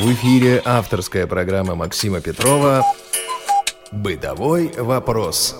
В эфире авторская программа Максима Петрова «Бытовой вопрос».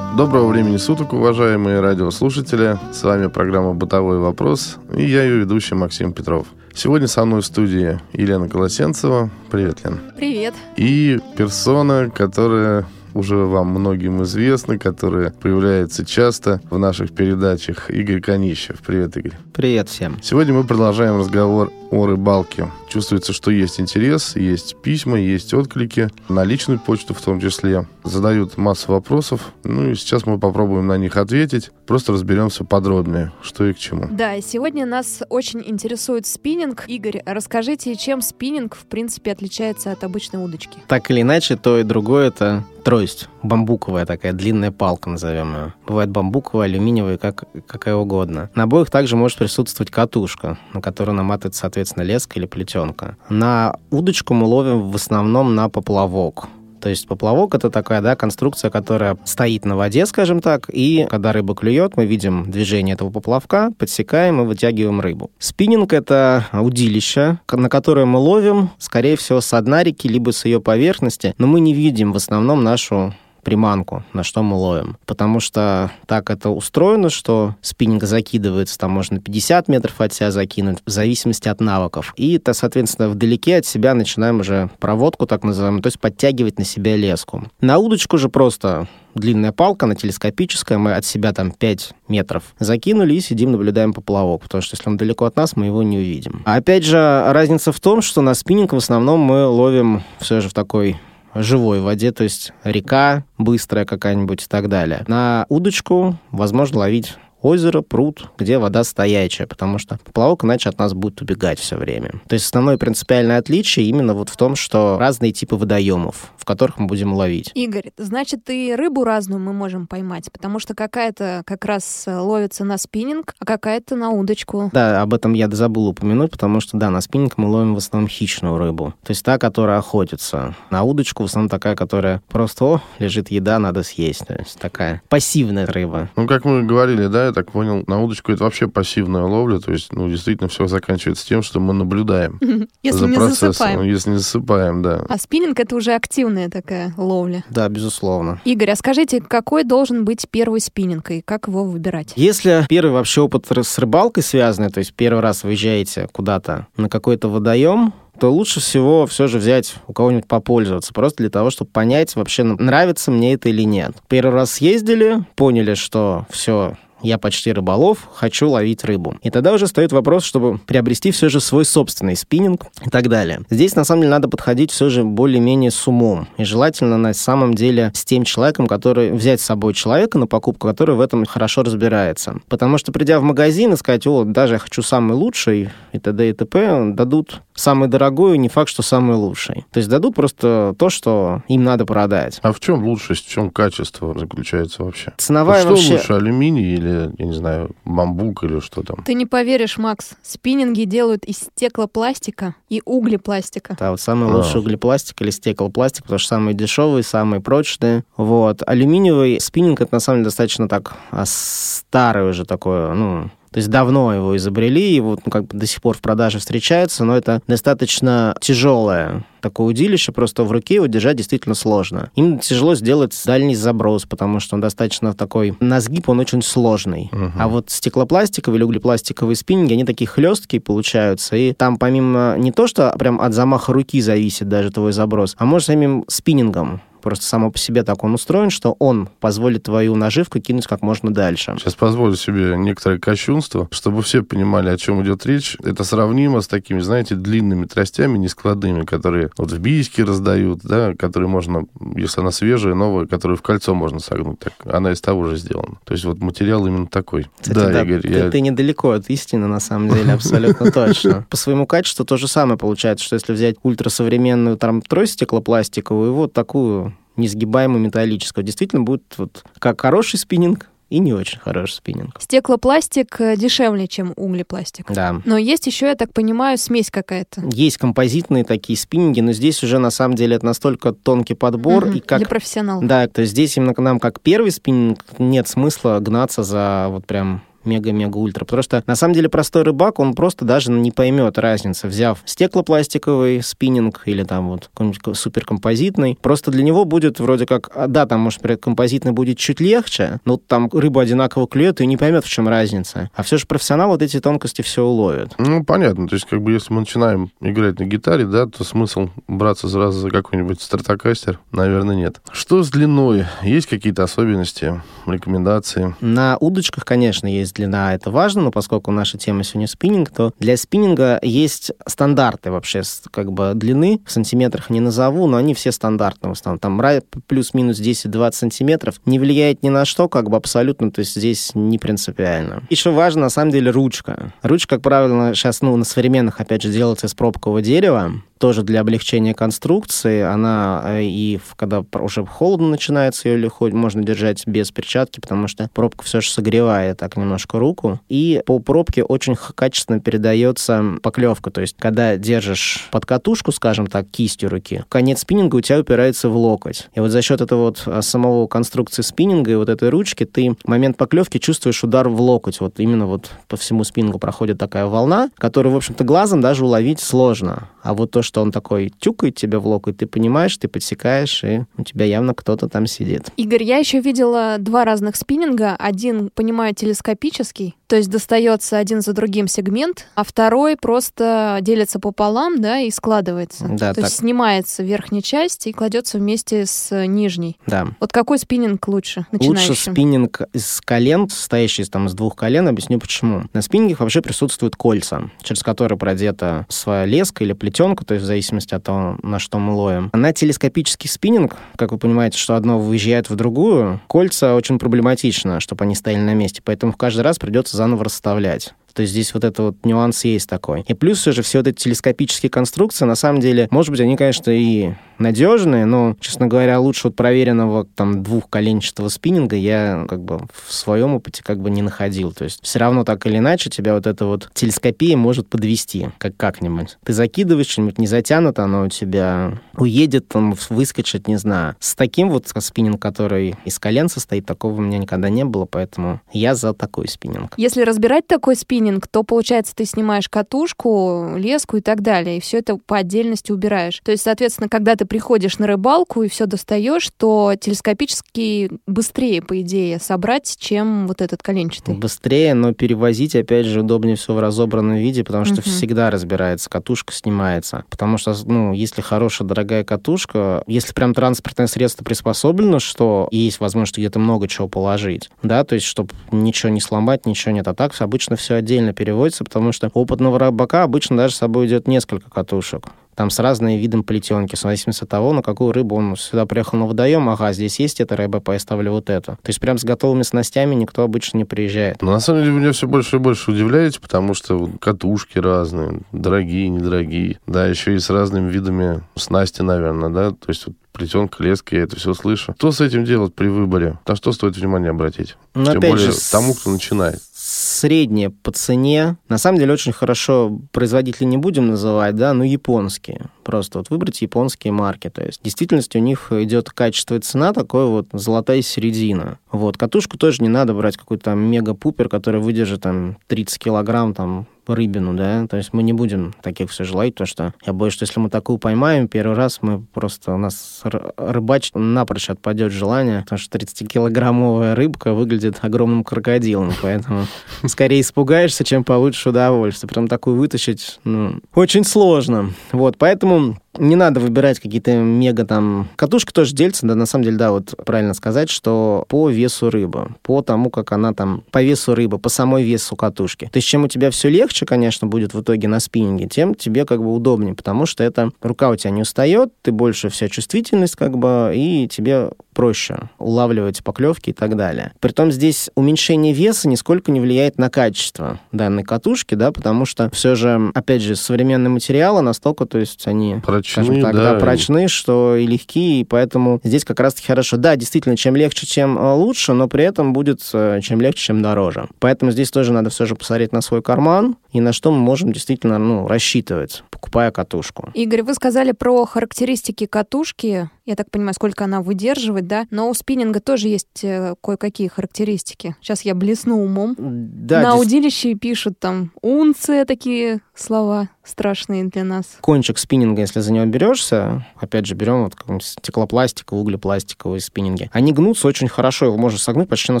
Доброго времени суток, уважаемые радиослушатели. С вами программа «Бытовой вопрос» и я ее ведущий Максим Петров. Сегодня со мной в студии Елена Колосенцева. Привет, Лен. Привет. И персона, которая уже вам многим известны, которые появляются часто в наших передачах. Игорь Конищев. Привет, Игорь. Привет всем. Сегодня мы продолжаем разговор о рыбалке. Чувствуется, что есть интерес, есть письма, есть отклики, на личную почту в том числе. Задают массу вопросов, ну и сейчас мы попробуем на них ответить. Просто разберемся подробнее, что и к чему. Да, и сегодня нас очень интересует спиннинг. Игорь, расскажите, чем спиннинг, в принципе, отличается от обычной удочки? Так или иначе, то и другое это трость, бамбуковая такая, длинная палка, назовем ее. Бывает бамбуковая, алюминиевая, как, какая угодно. На обоих также может присутствовать катушка, на которую наматывается, соответственно, леска или плетенка. На удочку мы ловим в основном на поплавок. То есть поплавок это такая, да, конструкция, которая стоит на воде, скажем так, и когда рыба клюет, мы видим движение этого поплавка, подсекаем и вытягиваем рыбу. Спиннинг это удилище, на которое мы ловим, скорее всего, с дна реки, либо с ее поверхности, но мы не видим в основном нашу приманку, на что мы ловим. Потому что так это устроено, что спиннинг закидывается, там можно 50 метров от себя закинуть, в зависимости от навыков. И, то, соответственно, вдалеке от себя начинаем уже проводку, так называемую, то есть подтягивать на себя леску. На удочку же просто длинная палка, она телескопическая, мы от себя там 5 метров закинули и сидим, наблюдаем поплавок, потому что если он далеко от нас, мы его не увидим. А опять же, разница в том, что на спиннинг в основном мы ловим все же в такой живой воде, то есть река быстрая какая-нибудь и так далее. На удочку возможно ловить озеро, пруд, где вода стоячая, потому что поплавок иначе от нас будет убегать все время. То есть основное принципиальное отличие именно вот в том, что разные типы водоемов, в которых мы будем ловить. Игорь, значит, и рыбу разную мы можем поймать, потому что какая-то как раз э, ловится на спиннинг, а какая-то на удочку. Да, об этом я забыл упомянуть, потому что, да, на спиннинг мы ловим в основном хищную рыбу. То есть та, которая охотится. На удочку в основном такая, которая просто, о, лежит еда, надо съесть. То есть такая пассивная рыба. Ну, как мы говорили, да, я так понял, на удочку это вообще пассивная ловля, то есть, ну, действительно, все заканчивается тем, что мы наблюдаем. Если за не процессом. засыпаем. Если не засыпаем, да. А спиннинг — это уже активная такая ловля. Да, безусловно. Игорь, а скажите, какой должен быть первый спиннинг и как его выбирать? Если первый вообще опыт с рыбалкой связанный, то есть первый раз выезжаете куда-то на какой-то водоем, то лучше всего все же взять у кого-нибудь попользоваться, просто для того, чтобы понять вообще, нравится мне это или нет. Первый раз съездили, поняли, что все, я почти рыболов, хочу ловить рыбу. И тогда уже стоит вопрос, чтобы приобрести все же свой собственный спиннинг и так далее. Здесь, на самом деле, надо подходить все же более-менее с умом. И желательно, на самом деле, с тем человеком, который... Взять с собой человека на покупку, который в этом хорошо разбирается. Потому что, придя в магазин и сказать, о, даже я хочу самый лучший, и т.д. и т.п., дадут самый дорогой, не факт, что самый лучший. То есть дадут просто то, что им надо продать. А в чем лучшесть, в чем качество заключается вообще? Ценовая что вообще... лучше, алюминий или, я не знаю, бамбук или что там? Ты не поверишь, Макс, спиннинги делают из стеклопластика и углепластика. Да, вот самый А. лучший углепластик или стеклопластик, потому что самые дешевые, самые прочные. Вот. Алюминиевый спиннинг, это на самом деле достаточно так а, старый уже такое, ну, то есть давно его изобрели, и вот ну, как бы до сих пор в продаже встречается, но это достаточно тяжелое такое удилище, просто в руке его держать действительно сложно. Им тяжело сделать дальний заброс, потому что он достаточно такой, на сгиб он очень сложный. Мгм. А вот стеклопластиковые или углепластиковые спиннинги, они такие хлесткие получаются, и там помимо не то, что прям от замаха руки зависит даже твой заброс, а может самим спиннингом. Просто само по себе так он устроен, что он позволит твою наживку кинуть как можно дальше. Сейчас позволю себе некоторое кощунство, чтобы все понимали, о чем идет речь. Это сравнимо с такими, знаете, длинными тростями нескладными, которые вот в бийске раздают, да, которые можно, если она свежая, новая, которую в кольцо можно согнуть. Так, она из того же сделана. То есть вот материал именно такой. Кстати, да, да, Игорь, ты, я- ты недалеко от истины, на самом деле, абсолютно точно. По своему качеству то же самое получается, что если взять ультрасовременную там трость стеклопластиковую и вот такую несгибаемую металлическую, действительно будет вот как хороший спиннинг и не очень хороший спиннинг. Стеклопластик э, дешевле, чем углепластик. Да. Но есть еще, я так понимаю, смесь какая-то. Есть композитные такие спиннинги, но здесь уже на самом деле это настолько тонкий подбор Мгм, и как Для профессионалов. Да, то есть здесь именно к нам как первый спиннинг нет смысла гнаться за вот прям мега-мега-ультра. Потому что, на самом деле, простой рыбак, он просто даже не поймет разницы, взяв стеклопластиковый спиннинг или там вот какой-нибудь суперкомпозитный. Просто для него будет вроде как, а, да, там, может, композитный будет чуть легче, но там рыба одинаково клюет и не поймет, в чем разница. А все же профессионал вот эти тонкости все уловит. Ну, понятно. То есть, как бы, если мы начинаем играть на гитаре, да, то смысл браться сразу за какой-нибудь стратокастер, наверное, нет. Что с длиной? Есть какие-то особенности, рекомендации? На удочках, конечно, есть длина, это важно, но поскольку наша тема сегодня спиннинг, то для спиннинга есть стандарты вообще, как бы длины, в сантиметрах не назову, но они все стандартные в основном. Там плюс-минус 10-20 сантиметров не влияет ни на что, как бы абсолютно, то есть здесь не принципиально. Еще важно, на самом деле, ручка. Ручка, как правило, сейчас, ну, на современных, опять же, делается из пробкового дерева, тоже для облегчения конструкции. Она э, и когда уже холодно начинается, ее легко можно держать без перчатки, потому что пробка все же согревает так немножко руку. И по пробке очень качественно передается поклевка. То есть, когда держишь под катушку, скажем так, кистью руки, конец спиннинга у тебя упирается в локоть. И вот за счет этого вот а, самого конструкции спиннинга и вот этой ручки ты момент поклевки чувствуешь удар в локоть. Вот именно вот по всему спиннингу проходит такая волна, которую, в общем-то, глазом даже уловить сложно. А вот то, что он такой тюкает тебя в локоть, ты понимаешь, ты подсекаешь, и у тебя явно кто-то там сидит. Игорь, я еще видела два разных спиннинга. Один, понимаю, телескопический, то есть достается один за другим сегмент, а второй просто делится пополам, да, и складывается. Да, то так. есть снимается верхняя часть и кладется вместе с нижней. Да. Вот какой спиннинг лучше? Лучше спиннинг из колен, состоящий там из двух колен. Объясню почему. На спиннингах вообще присутствуют кольца, через которые продета своя леска или плетенка, то есть в зависимости от того, на что мы ловим. На телескопический спиннинг, как вы понимаете, что одно выезжает в другую, кольца очень проблематично, чтобы они стояли на месте. Поэтому в каждый раз придется заново расставлять. То есть здесь вот этот вот нюанс есть такой. И плюс все же все вот эти телескопические конструкции, на самом деле, может быть, они, конечно, и надежные, но, честно говоря, лучше вот проверенного там двухколенчатого спиннинга я как бы в своем опыте как бы не находил. То есть все равно так или иначе тебя вот эта вот телескопия может подвести как как-нибудь. Ты закидываешь что-нибудь не затянуто, оно у тебя уедет, там выскочит, не знаю. С таким вот спиннинг, который из колен состоит, такого у меня никогда не было, поэтому я за такой спиннинг. Если разбирать такой спиннинг, то получается ты снимаешь катушку, леску и так далее, и все это по отдельности убираешь. То есть, соответственно, когда ты приходишь на рыбалку и все достаешь, то телескопически быстрее, по идее, собрать, чем вот этот коленчатый. Быстрее, но перевозить, опять же, удобнее все в разобранном виде, потому что угу. всегда разбирается, катушка снимается. Потому что, ну, если хорошая, дорогая катушка, если прям транспортное средство приспособлено, что есть возможность где-то много чего положить, да, то есть, чтобы ничего не сломать, ничего нет. А так обычно все отдельно переводится, потому что опытного рыбака обычно даже с собой идет несколько катушек там с разным видом плетенки, в зависимости от того, на какую рыбу он сюда приехал на водоем, ага, здесь есть эта рыба, поставлю вот эту. То есть прям с готовыми снастями никто обычно не приезжает. Но на самом деле меня все больше и больше удивляете, потому что катушки разные, дорогие, недорогие, да, еще и с разными видами снасти, наверное, да, то есть вот плетенка, леска, я это все слышу. Что с этим делать при выборе? На что стоит внимание обратить? Ну, Тем более же, тому, кто начинает средние по цене. На самом деле очень хорошо, производители не будем называть, да, но японские. Просто вот выбрать японские марки. То есть в действительности у них идет качество и цена такой вот золотая середина. Вот. Катушку тоже не надо брать какой-то там мега-пупер, который выдержит там 30 килограмм, там рыбину, да, то есть мы не будем таких все желать, потому что я боюсь, что если мы такую поймаем первый раз, мы просто, у нас рыбачить напрочь отпадет желание, потому что 30-килограммовая рыбка выглядит огромным крокодилом, поэтому скорее испугаешься, чем получишь удовольствие. Прям такую вытащить, ну, очень сложно. Вот, поэтому не надо выбирать какие-то мега там... Катушка тоже делится, да, на самом деле, да, вот правильно сказать, что по весу рыбы, по тому, как она там, по весу рыбы, по самой весу катушки. То есть, чем у тебя все легче, конечно, будет в итоге на спиннинге, тем тебе как бы удобнее, потому что это рука у тебя не устает, ты больше вся чувствительность как бы, и тебе проще улавливать поклевки и так далее. Притом здесь уменьшение веса нисколько не влияет на качество данной катушки, да, потому что все же, опять же, современные материалы настолько, то есть они прочны, скажем так, да. да, прочны, что и легкие, и поэтому здесь как раз-таки хорошо. Да, действительно, чем легче, тем э, лучше, но при этом будет э, чем легче, чем дороже. Поэтому здесь тоже надо все же посмотреть на свой карман и на что мы можем действительно ну, рассчитывать, покупая катушку. Игорь, вы сказали про характеристики катушки. Я так понимаю, сколько она выдерживает, да? Но у спиннинга тоже есть э, кое-какие характеристики. Сейчас я блесну умом. Да, На дес- удилище пишут там унция такие слова страшные для нас. кончик спиннинга, если за него берешься, опять же, берем вот какой-нибудь стеклопластиковый, углепластиковые спиннинги, они гнутся очень хорошо, его можно согнуть почти на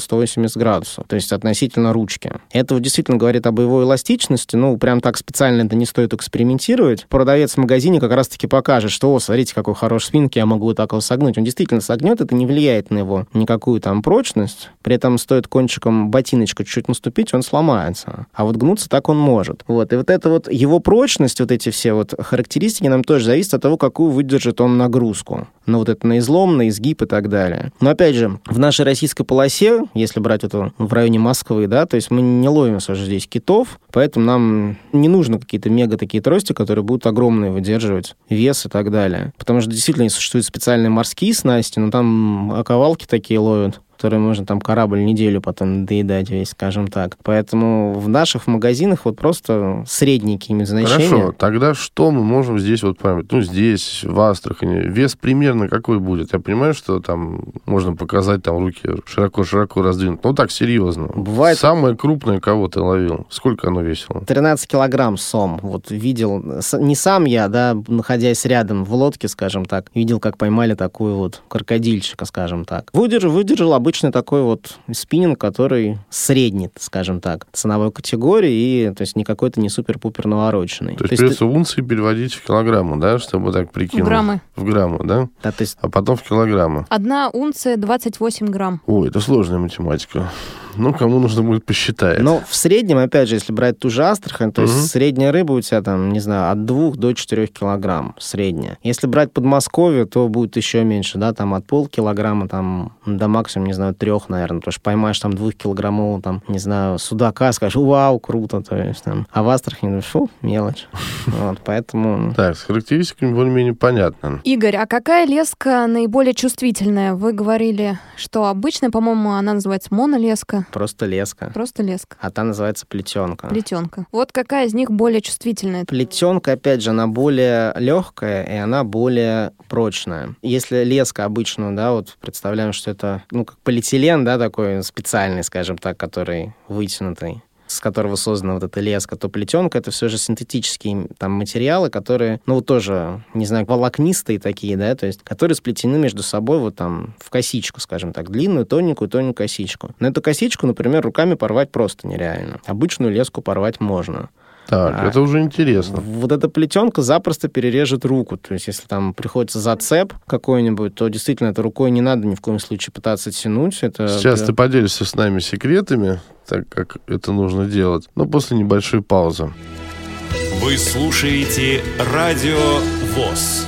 180 градусов, то есть относительно ручки. Это вот действительно говорит об его эластичности, ну, прям так специально это не стоит экспериментировать. Продавец в магазине как раз-таки покажет, что, о, смотрите, какой хороший спиннинг, я могу вот так его согнуть. Он действительно согнет, это не влияет на его никакую там прочность, при этом стоит кончиком ботиночка чуть-чуть наступить, он сломается. А вот гнуться так он может. Вот. И вот это вот его прочность, вот эти все вот характеристики нам тоже зависят от того, какую выдержит он нагрузку. Ну, вот это на излом, на изгиб и так далее. Но, опять же, в нашей российской полосе, если брать это в районе Москвы, да, то есть мы не ловим уже здесь китов, поэтому нам не нужно какие-то мега такие трости, которые будут огромные выдерживать вес и так далее. Потому что действительно существуют специальные морские снасти, но там оковалки такие ловят которые можно там корабль неделю потом доедать весь, скажем так. Поэтому в наших магазинах вот просто средние какие-нибудь значения. Хорошо, тогда что мы можем здесь вот память? Ну, здесь, в Астрахани, вес примерно какой будет? Я понимаю, что там можно показать там руки широко-широко раздвинуть. Ну, так, серьезно. Бывает- Самое крупное, кого ты ловил? Сколько оно весило? 13 килограмм сом. Вот видел, не сам я, да, находясь рядом в лодке, скажем так, видел, как поймали такую вот крокодильчика, скажем так. Выдержал, выдержал обычный такой вот спиннинг, который средний, скажем так, ценовой категории, и то есть не какой-то не супер-пупер навороченный. То есть придется унции переводить в килограммы, да, чтобы так прикинуть? граммы. В граммы, да? да, то есть А потом в килограммы. Одна унция 28 грамм. Ой, это сложная математика. Ну, кому нужно будет посчитать. Но в среднем, опять же, если брать ту же Астрахань, то Мгм. есть средняя рыба у тебя там, не знаю, от 2 до 4 килограмм средняя. Если брать Подмосковье, то будет еще меньше, да, там от полкилограмма там до максимум, не знаю, трех, наверное, потому что поймаешь там двухкилограммового, там, не знаю, судака, скажешь, вау, круто, то есть там. А в Астрахани, фу, мелочь. Вот, поэтому... Так, с характеристиками более-менее понятно. Игорь, а какая леска наиболее чувствительная? Вы говорили, что обычная, по-моему, она называется монолеска. Просто леска. Просто леска. А та называется плетенка. Плетенка. Вот какая из них более чувствительная? Плетенка, опять же, она более легкая и она более прочная. Если леска обычную, да, вот представляем, что это, ну, как полиэтилен, да, такой специальный, скажем так, который вытянутый с которого создана вот эта леска, то плетенка это все же синтетические там материалы, которые, ну, вот тоже, не знаю, волокнистые такие, да, то есть, которые сплетены между собой вот там в косичку, скажем так, длинную, тоненькую, тоненькую косичку. Но эту косичку, например, руками порвать просто нереально. Обычную леску порвать можно. Так, А. это уже интересно. Вот эта плетенка запросто перережет руку. То есть, если там приходится зацеп какой-нибудь, то действительно это рукой не надо ни в коем случае пытаться тянуть. Это Сейчас ты поделишься с нами секретами, так как это нужно делать, но после небольшой паузы. Вы слушаете Радио ВОЗ.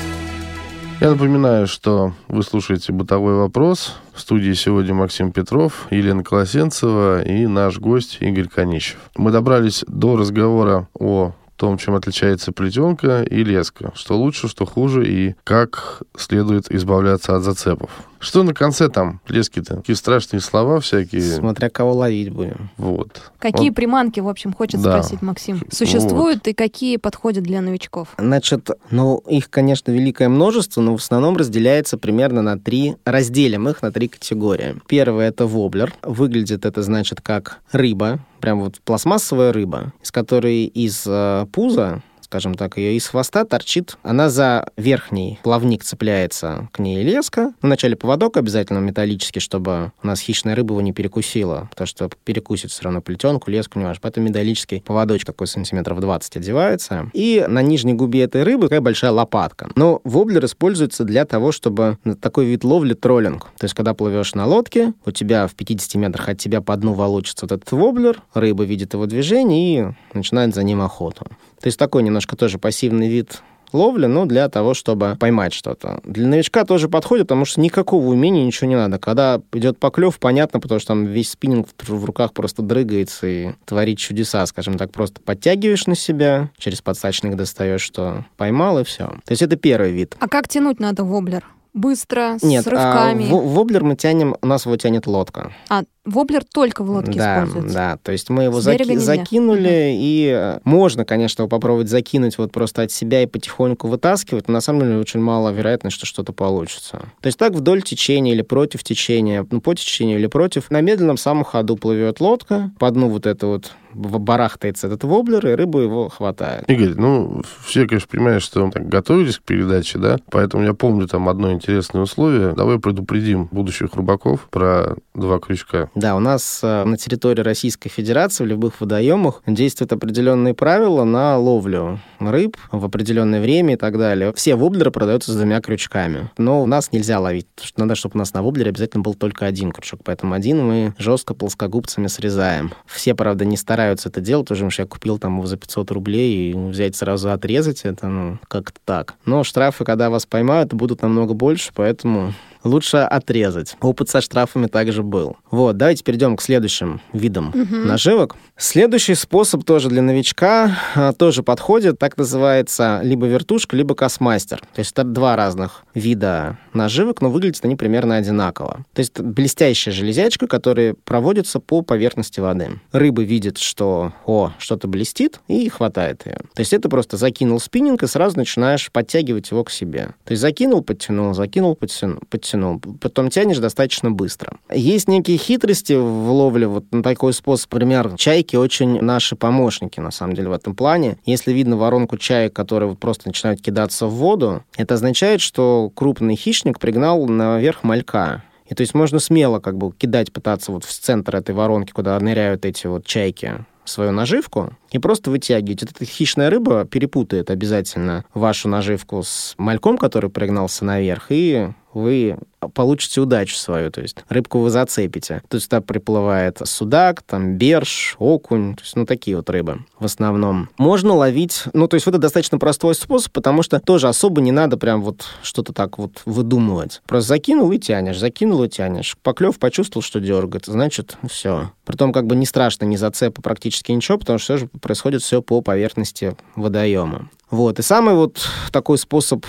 Я напоминаю, что вы слушаете «Бытовой вопрос». В студии сегодня Максим Петров, Елена Колосенцева и наш гость Игорь Конищев. Мы добрались до разговора о том, чем отличается плетенка и леска. Что лучше, что хуже и как следует избавляться от зацепов. Что на конце там, лески-то? Такие страшные слова всякие. Смотря кого ловить будем. Вот. Какие Вот. приманки, в общем, хочет Да. спросить Максим? Существуют и какие подходят для новичков? Значит, ну, их, конечно, великое множество, но в основном разделяется примерно на три, разделим их на три категории. Первое — это воблер. Выглядит это, значит, как рыба, прям вот пластмассовая рыба, из которой из э, пуза скажем так, ее из хвоста торчит. Она за верхний плавник цепляется к ней леска. Вначале поводок обязательно металлический, чтобы у нас хищная рыба его не перекусила, потому что перекусит все равно плетенку, леску, не важно. Поэтому металлический поводочек такой сантиметров 20 одевается. И на нижней губе этой рыбы такая большая лопатка. Но воблер используется для того, чтобы такой вид ловли троллинг. То есть, когда плывешь на лодке, у тебя в 50 метрах от тебя по дну волочится вот этот воблер, рыба видит его движение и начинает за ним охоту. То есть такой немножко тоже пассивный вид ловли, но для того, чтобы поймать что-то. Для новичка тоже подходит, потому что никакого умения, ничего не надо. Когда идет поклев, понятно, потому что там весь спиннинг в руках просто дрыгается и творит чудеса, скажем так, просто подтягиваешь на себя, через подсачник достаешь, что поймал, и все. То есть это первый вид. А как тянуть надо воблер? Быстро, Нет, с рывками? а, в- воблер мы тянем, у нас его тянет лодка. А, воблер только в лодке да, используется. Да, то есть мы его заки- закинули, и э, можно, конечно, его попробовать закинуть вот просто от себя и потихоньку вытаскивать, но на самом деле очень мало вероятность, что что-то получится. То есть так вдоль течения или против течения, ну, по течению или против, на медленном самом ходу плывет лодка, по дну вот это вот барахтается этот воблер, и рыбу его хватает. Игорь, ну, все, конечно, понимают, что так, готовились к передаче, да, поэтому я помню там одно интересное условие. Давай предупредим будущих рыбаков про два крючка. Да, у нас э, на территории Российской Федерации в любых водоемах действуют определенные правила на ловлю рыб в определенное время и так далее. Все воблеры продаются с двумя крючками. Но у нас нельзя ловить, потому надо, чтобы у нас на воблере обязательно был только один крючок. Поэтому один мы жестко плоскогубцами срезаем. Все, правда, не стараются это делать, уже что я купил там его за 500 рублей и взять сразу отрезать это, ну, как-то так. Но штрафы, когда вас поймают, будут намного больше, поэтому лучше отрезать. Опыт со штрафами также был. Вот, давайте перейдем к следующим видам наживок. Следующий способ тоже для новичка а, тоже подходит, так называется либо вертушка, либо космастер. То есть это два разных вида наживок, но выглядят они примерно одинаково. То есть это блестящая железячка, которая проводится по поверхности воды. Рыба видит, что, о, что-то блестит, и хватает ее. То есть это просто закинул спиннинг, и сразу начинаешь подтягивать его к себе. То есть закинул, подтянул, закинул, подтянул, подтянул. Потом тянешь достаточно быстро. Есть некие хитрости в ловле, вот на такой способ, например, чайки очень наши помощники, на самом деле, в этом плане. Если видно воронку чаек, которые вот просто начинают кидаться в воду, это означает, что крупный хищник пригнал наверх малька. И то есть можно смело как бы кидать, пытаться вот в центр этой воронки, куда ныряют эти вот чайки, свою наживку и просто вытягивать. Эта хищная рыба перепутает обязательно вашу наживку с мальком, который пригнался наверх, и вы получите удачу свою, то есть рыбку вы зацепите. То есть туда приплывает судак, там берж, окунь, то есть ну такие вот рыбы в основном. Можно ловить, ну то есть это достаточно простой способ, потому что тоже особо не надо прям вот что-то так вот выдумывать. Просто закинул и тянешь, закинул и тянешь. Поклев почувствовал, что дергает, значит все. Притом как бы не страшно, не зацепа практически ничего, потому что все же происходит все по поверхности водоема. Вот. И самый вот такой способ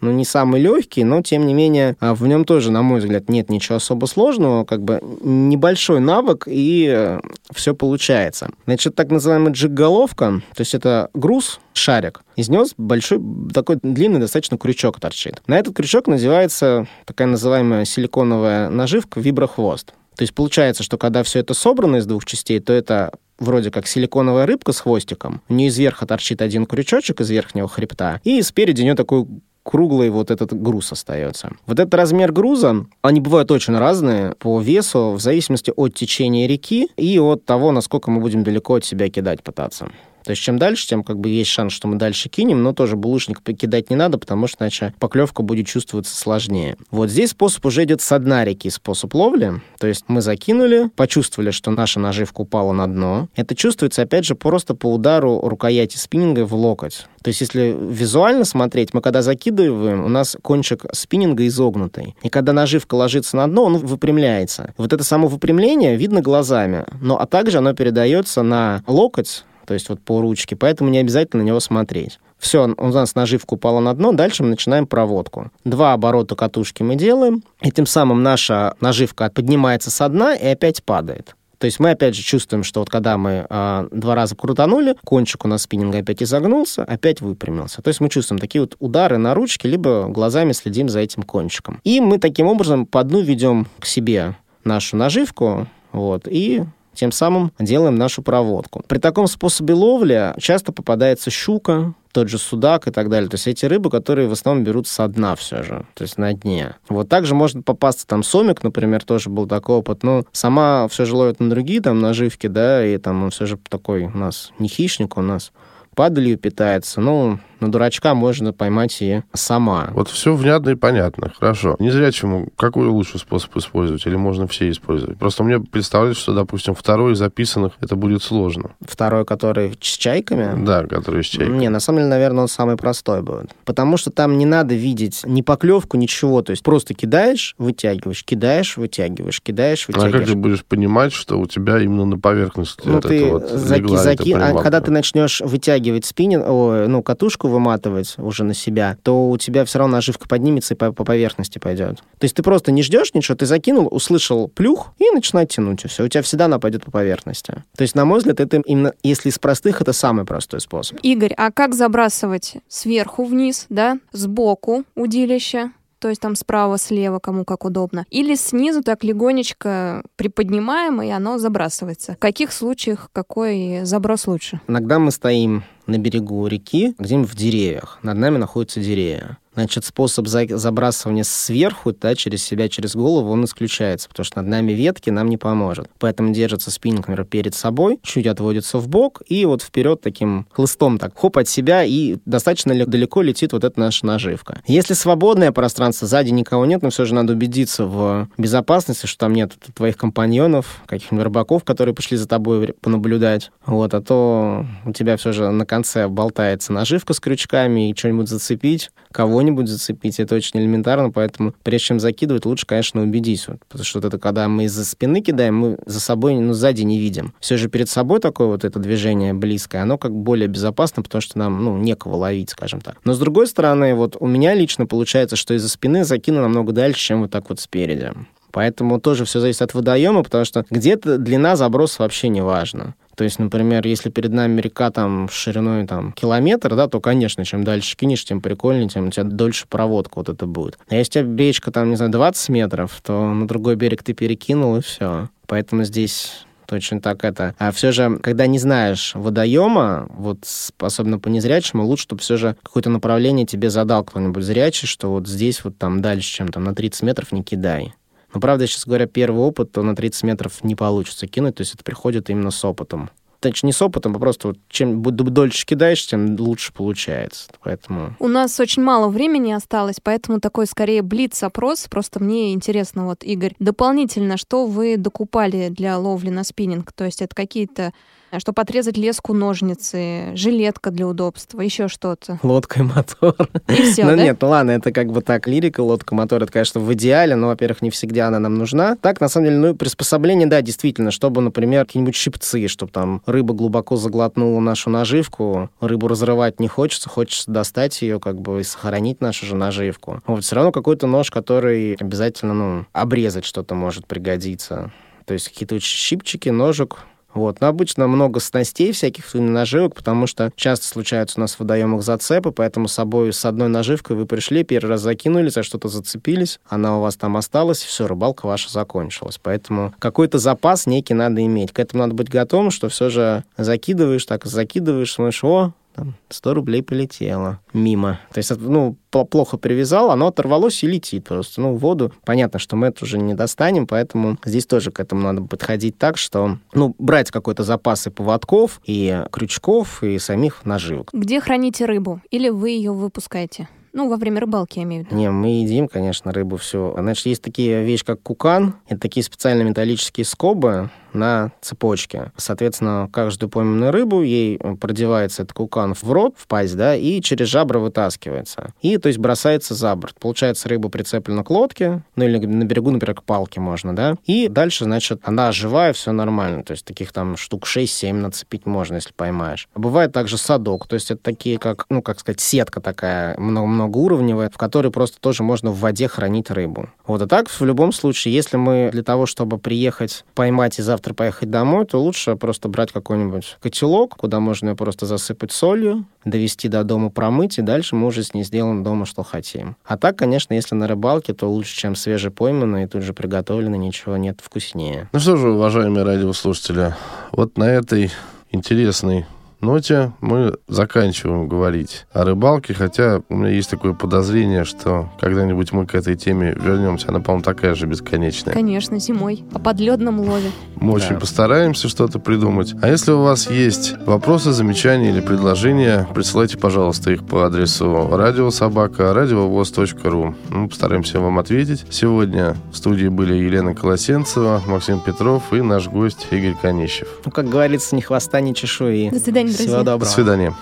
ну, не самый легкий, но, тем не менее, а, в нем тоже, на мой взгляд, нет ничего особо сложного, как бы небольшой навык, и все получается. Значит, так называемая джиг-головка, то есть это груз, шарик, из него большой, такой длинный достаточно крючок торчит. На этот крючок надевается такая называемая силиконовая наживка виброхвост. То есть получается, что когда все это собрано из двух частей, то это вроде как силиконовая рыбка с хвостиком. У нее из верха торчит один крючочек из верхнего хребта, и спереди у нее такой круглый вот этот груз остается. Вот этот размер груза, они бывают очень разные по весу, в зависимости от течения реки и от того, насколько мы будем далеко от себя кидать пытаться. То есть чем дальше, тем как бы есть шанс, что мы дальше кинем, но тоже булыжник покидать не надо, потому что иначе поклевка будет чувствоваться сложнее. Вот здесь способ уже идет с дна реки, способ ловли. То есть мы закинули, почувствовали, что наша наживка упала на дно. Это чувствуется, опять же, просто по удару рукояти спиннинга в локоть. То есть если визуально смотреть, мы когда закидываем, у нас кончик спиннинга изогнутый. И когда наживка ложится на дно, он выпрямляется. Вот это само выпрямление видно глазами, но а также оно передается на локоть, то есть вот по ручке, поэтому не обязательно на него смотреть. Все, у нас наживка упала на дно, дальше мы начинаем проводку. Два оборота катушки мы делаем, и тем самым наша наживка поднимается со дна и опять падает. То есть мы опять же чувствуем, что вот когда мы э, два раза крутанули, кончик у нас спиннинга опять изогнулся, опять выпрямился. То есть мы чувствуем такие вот удары на ручке, либо глазами следим за этим кончиком. И мы таким образом по дну ведем к себе нашу наживку, вот, и тем самым делаем нашу проводку. При таком способе ловли часто попадается щука, тот же судак и так далее. То есть эти рыбы, которые в основном берут со дна все же, то есть на дне. Вот также может попасться там сомик, например, тоже был такой опыт. Но сама все же ловит на другие там наживки, да, и там он все же такой у нас не хищник, у нас падалью питается. Ну, на дурачка можно поймать и сама. Вот все внятно и понятно, хорошо. Не зря чему, какой лучший способ использовать, или можно все использовать? Просто мне представляется, что, допустим, второй из записанных, это будет сложно. Второй, который с чайками? Да, который с чайками. Не, на самом деле, наверное, он самый простой будет. Потому что там не надо видеть ни поклевку, ничего. То есть просто кидаешь, вытягиваешь, кидаешь, вытягиваешь, кидаешь, А как вытягиваешь. ты будешь понимать, что у тебя именно на поверхности Ну, вот ты вот заки- заки- а когда ты начнешь вытягивать спиннинг, о, ну, катушку катушку выматывать уже на себя, то у тебя все равно наживка поднимется и по, по поверхности пойдет. То есть ты просто не ждешь ничего, ты закинул, услышал плюх и начинает тянуть, и все. У тебя всегда она пойдет по поверхности. То есть, на мой взгляд, это именно, если из простых, это самый простой способ. Игорь, а как забрасывать сверху вниз, да, сбоку удилища? то есть там справа, слева, кому как удобно. Или снизу так легонечко приподнимаем, и оно забрасывается. В каких случаях какой заброс лучше? Иногда мы стоим на берегу реки, где-нибудь в деревьях. Над нами находятся деревья значит, способ за забрасывания сверху, да, через себя, через голову, он исключается, потому что над нами ветки нам не поможет. Поэтому держится спиннинг, например, перед собой, чуть отводится в бок и вот вперед таким хлыстом так хоп от себя и достаточно далеко летит вот эта наша наживка. Если свободное пространство, сзади никого нет, но все же надо убедиться в безопасности, что там нет твоих компаньонов, каких-нибудь рыбаков, которые пришли за тобой понаблюдать. Вот, а то у тебя все же на конце болтается наживка с крючками и что-нибудь зацепить, кого-нибудь зацепить, это очень элементарно, поэтому прежде чем закидывать, лучше, конечно, убедись. Вот, потому что вот это когда мы из-за спины кидаем, мы за собой, ну, сзади не видим. Все же перед собой такое вот это движение близкое, оно как более безопасно, потому что нам, ну, некого ловить, скажем так. Но с другой стороны, вот у меня лично получается, что из-за спины закину намного дальше, чем вот так вот спереди. Поэтому тоже все зависит от водоема, потому что где-то длина заброса вообще не важна. То есть, например, если перед нами река там шириной там километр, да, то, конечно, чем дальше кинешь, тем прикольнее, тем у тебя дольше проводка вот это будет. А если у тебя речка там, не знаю, 20 метров, то на другой берег ты перекинул, и все. Поэтому здесь точно так это. А все же, когда не знаешь водоема, вот особенно по незрячему, лучше, чтобы все же какое-то направление тебе задал кто-нибудь зрячий, что вот здесь вот там дальше, чем там на 30 метров не кидай. Но, правда, сейчас говоря, первый опыт, то на 30 метров не получится кинуть, то есть это приходит именно с опытом. Точнее, не с опытом, а просто вот чем дольше кидаешь, тем лучше получается. Поэтому... У нас очень мало времени осталось, поэтому такой скорее блиц-опрос. Просто мне интересно, вот, Игорь, дополнительно, что вы докупали для ловли на спиннинг? То есть это какие-то чтобы отрезать леску, ножницы, жилетка для удобства, еще что-то. Лодка и мотор. И все, Ну да? нет, ну ладно, это как бы так, лирика, лодка, мотор, это, конечно, в идеале, но, во-первых, не всегда она нам нужна. Так, на самом деле, ну, приспособление, да, действительно, чтобы, например, какие-нибудь щипцы, чтобы там рыба глубоко заглотнула нашу наживку, рыбу разрывать не хочется, хочется достать ее, как бы, и сохранить нашу же наживку. Вот все равно какой-то нож, который обязательно, ну, обрезать что-то может пригодиться. То есть какие-то щипчики, ножик, вот. Но обычно много снастей всяких наживок, потому что часто случаются у нас в водоемах зацепы, поэтому с собой с одной наживкой вы пришли, первый раз закинули, за что-то зацепились, она у вас там осталась, и все, рыбалка ваша закончилась. Поэтому какой-то запас некий надо иметь. К этому надо быть готовым, что все же закидываешь, так закидываешь, смотришь, о, там 100 рублей полетело мимо. То есть, ну, плохо привязал, оно оторвалось и летит просто. Ну, в воду, понятно, что мы это уже не достанем, поэтому здесь тоже к этому надо подходить так, что, ну, брать какой-то запас и поводков, и крючков, и самих наживок. Где храните рыбу? Или вы ее выпускаете? Ну, во время рыбалки, я имею в виду. Не, мы едим, конечно, рыбу всю. Значит, есть такие вещи, как кукан. Это такие специальные металлические скобы, на цепочке. Соответственно, каждую пойманную рыбу ей продевается этот кукан в рот, в пасть, да, и через жабры вытаскивается. И, то есть, бросается за борт. Получается, рыба прицеплена к лодке, ну или на берегу, например, к палке можно, да. И дальше, значит, она живая, все нормально. То есть, таких там штук 6-7 нацепить можно, если поймаешь. А бывает также садок, то есть, это такие, как, ну, как сказать, сетка такая, много-многоуровневая, в которой просто тоже можно в воде хранить рыбу. Вот, а так, в любом случае, если мы для того, чтобы приехать поймать и завтра завтра поехать домой, то лучше просто брать какой-нибудь котелок, куда можно ее просто засыпать солью, довести до дома, промыть, и дальше мы уже с ней сделаем дома, что хотим. А так, конечно, если на рыбалке, то лучше, чем свежепойманное и тут же приготовленное, ничего нет вкуснее. Ну что же, уважаемые радиослушатели, вот на этой интересной ноте мы заканчиваем говорить о рыбалке, хотя у меня есть такое подозрение, что когда-нибудь мы к этой теме вернемся. Она, по-моему, такая же бесконечная. Конечно, зимой. О подледном лове. Мы очень постараемся что-то придумать. А если у вас есть вопросы, замечания или предложения, присылайте, пожалуйста, их по адресу радиособака радиовоз.ру. Мы постараемся вам ответить. Сегодня в студии были Елена Колосенцева, Максим Петров и наш гость Игорь Конищев. Ну, как говорится, ни хвоста, ни чешуи. До свидания, друзья. Всего доброго. До свидания.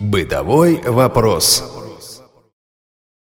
Бытовой вопрос.